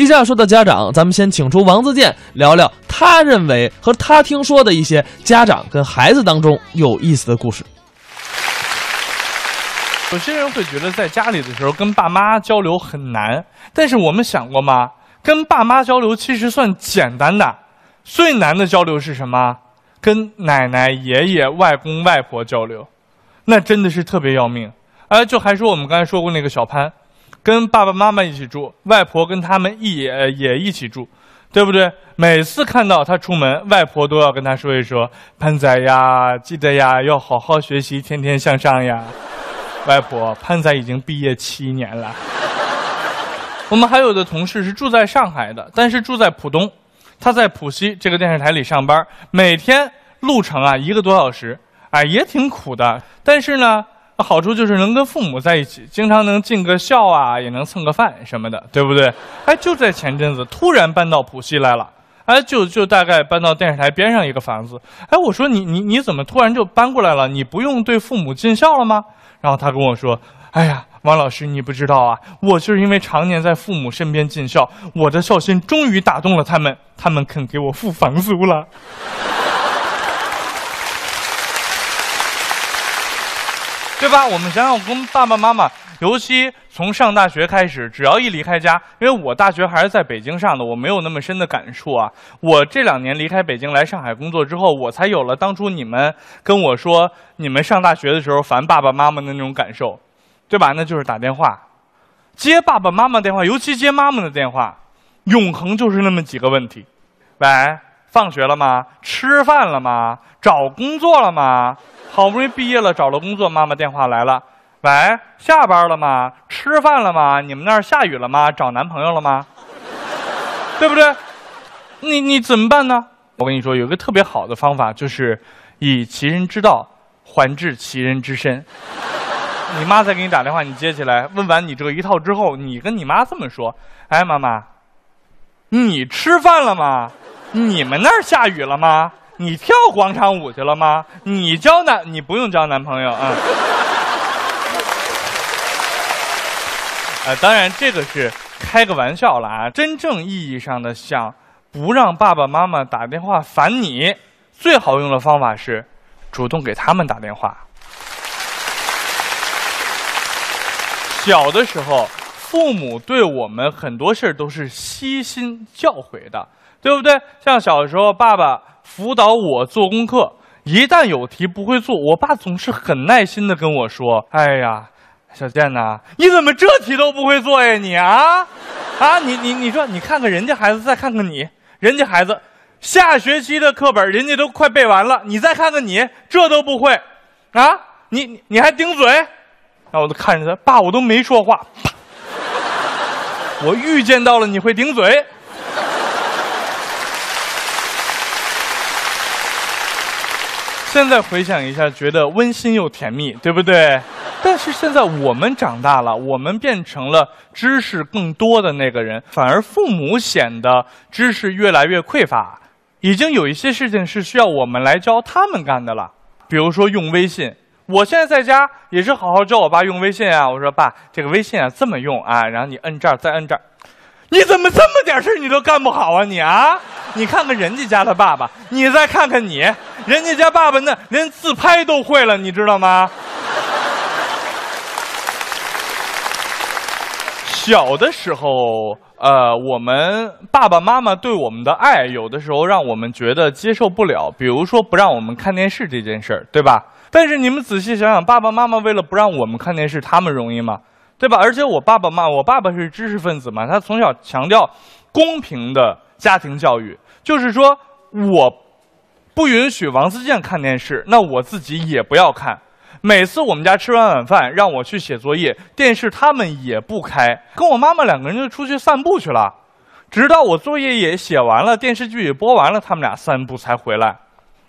接下来说到家长，咱们先请出王自健聊聊他认为和他听说的一些家长跟孩子当中有意思的故事。有些人会觉得在家里的时候跟爸妈交流很难，但是我们想过吗？跟爸妈交流其实算简单的，最难的交流是什么？跟奶奶、爷爷、外公、外婆交流，那真的是特别要命。哎，就还说我们刚才说过那个小潘，跟爸爸妈妈一起住，外婆跟他们一也也一起住，对不对？每次看到他出门，外婆都要跟他说一说：“潘仔呀，记得呀，要好好学习，天天向上呀。”外婆，潘仔已经毕业七年了。我们还有的同事是住在上海的，但是住在浦东，他在浦西这个电视台里上班，每天路程啊一个多小时，哎也挺苦的。但是呢，好处就是能跟父母在一起，经常能尽个孝啊，也能蹭个饭什么的，对不对？哎，就在前阵子突然搬到浦西来了，哎，就就大概搬到电视台边上一个房子。哎，我说你你你怎么突然就搬过来了？你不用对父母尽孝了吗？然后他跟我说：“哎呀，王老师，你不知道啊，我就是因为常年在父母身边尽孝，我的孝心终于打动了他们，他们肯给我付房租了。”对吧？我们想想，跟爸爸妈妈，尤其从上大学开始，只要一离开家，因为我大学还是在北京上的，我没有那么深的感触啊。我这两年离开北京来上海工作之后，我才有了当初你们跟我说你们上大学的时候烦爸爸妈妈的那种感受，对吧？那就是打电话，接爸爸妈妈电话，尤其接妈妈的电话，永恒就是那么几个问题：喂，放学了吗？吃饭了吗？找工作了吗？好不容易毕业了，找了工作，妈妈电话来了，喂，下班了吗？吃饭了吗？你们那儿下雨了吗？找男朋友了吗？对不对？你你怎么办呢？我跟你说，有个特别好的方法，就是以其人之道还治其人之身。你妈再给你打电话，你接起来，问完你这一套之后，你跟你妈这么说：“哎，妈妈，你吃饭了吗？你们那儿下雨了吗？”你跳广场舞去了吗？你交男，你不用交男朋友啊。呃，当然这个是开个玩笑了啊。真正意义上的想不让爸爸妈妈打电话烦你，最好用的方法是主动给他们打电话。小的时候，父母对我们很多事儿都是悉心教诲的，对不对？像小时候，爸爸。辅导我做功课，一旦有题不会做，我爸总是很耐心的跟我说：“哎呀，小健呐，你怎么这题都不会做呀？你啊，啊，你你你说，你看看人家孩子，再看看你，人家孩子下学期的课本人家都快背完了，你再看看你，这都不会，啊，你你还顶嘴？然后我就看着他，爸，我都没说话，我预见到了你会顶嘴。”现在回想一下，觉得温馨又甜蜜，对不对？但是现在我们长大了，我们变成了知识更多的那个人，反而父母显得知识越来越匮乏，已经有一些事情是需要我们来教他们干的了。比如说用微信，我现在在家也是好好教我爸用微信啊。我说爸，这个微信啊这么用啊，然后你摁这儿，再摁这儿。你怎么这么点事儿你都干不好啊你啊？你看看人家家的爸爸，你再看看你，人家家爸爸那连自拍都会了，你知道吗？小的时候，呃，我们爸爸妈妈对我们的爱，有的时候让我们觉得接受不了。比如说不让我们看电视这件事儿，对吧？但是你们仔细想想，爸爸妈妈为了不让我们看电视，他们容易吗？对吧？而且我爸爸妈，我爸爸是知识分子嘛，他从小强调公平的。家庭教育就是说，我不允许王自健看电视，那我自己也不要看。每次我们家吃完晚饭，让我去写作业，电视他们也不开，跟我妈妈两个人就出去散步去了。直到我作业也写完了，电视剧也播完了，他们俩散步才回来。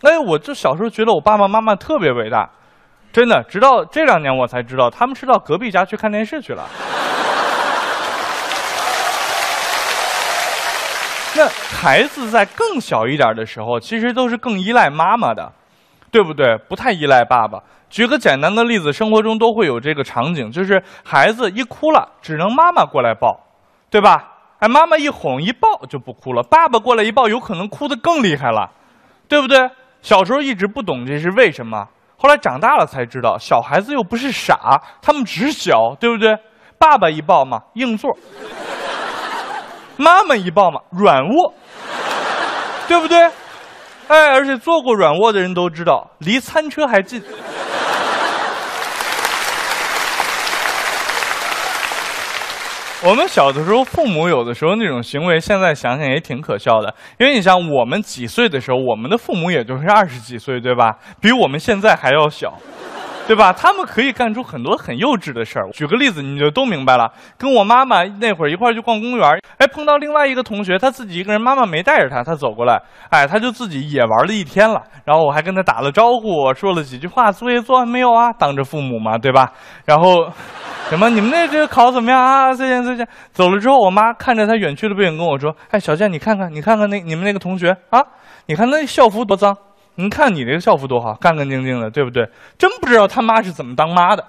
哎，我就小时候觉得我爸爸妈妈特别伟大，真的。直到这两年我才知道，他们是到隔壁家去看电视去了。那孩子在更小一点的时候，其实都是更依赖妈妈的，对不对？不太依赖爸爸。举个简单的例子，生活中都会有这个场景，就是孩子一哭了，只能妈妈过来抱，对吧？哎，妈妈一哄一抱就不哭了，爸爸过来一抱，有可能哭得更厉害了，对不对？小时候一直不懂这是为什么，后来长大了才知道，小孩子又不是傻，他们只小，对不对？爸爸一抱嘛，硬座；妈妈一抱嘛，软卧，对不对？哎，而且坐过软卧的人都知道，离餐车还近。我们小的时候，父母有的时候那种行为，现在想想也挺可笑的。因为你想，我们几岁的时候，我们的父母也就是二十几岁，对吧？比我们现在还要小，对吧？他们可以干出很多很幼稚的事儿。举个例子，你就都明白了。跟我妈妈那会儿一块儿去逛公园，哎，碰到另外一个同学，他自己一个人，妈妈没带着他，他走过来，哎，他就自己也玩了一天了。然后我还跟他打了招呼，说了几句话，作业做完没有啊？当着父母嘛，对吧？然后。什么？你们那这个考怎么样啊？再见再见。走了之后，我妈看着他远去的背影跟我说：“哎，小健，你看看，你看看那你们那个同学啊，你看那校服多脏，你看你这个校服多好，干干净净的，对不对？真不知道他妈是怎么当妈的，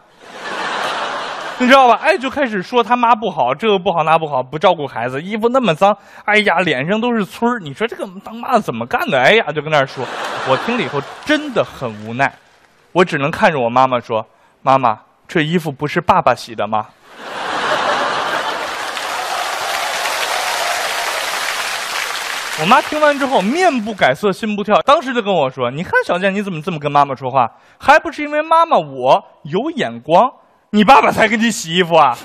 你知道吧？哎，就开始说他妈不好，这个不好那不好，不照顾孩子，衣服那么脏，哎呀，脸上都是村儿。你说这个当妈的怎么干的？哎呀，就跟那儿说。我听了以后真的很无奈，我只能看着我妈妈说：妈妈。”这衣服不是爸爸洗的吗？我妈听完之后面不改色心不跳，当时就跟我说：“你看小健，你怎么这么跟妈妈说话？还不是因为妈妈我有眼光，你爸爸才给你洗衣服啊？”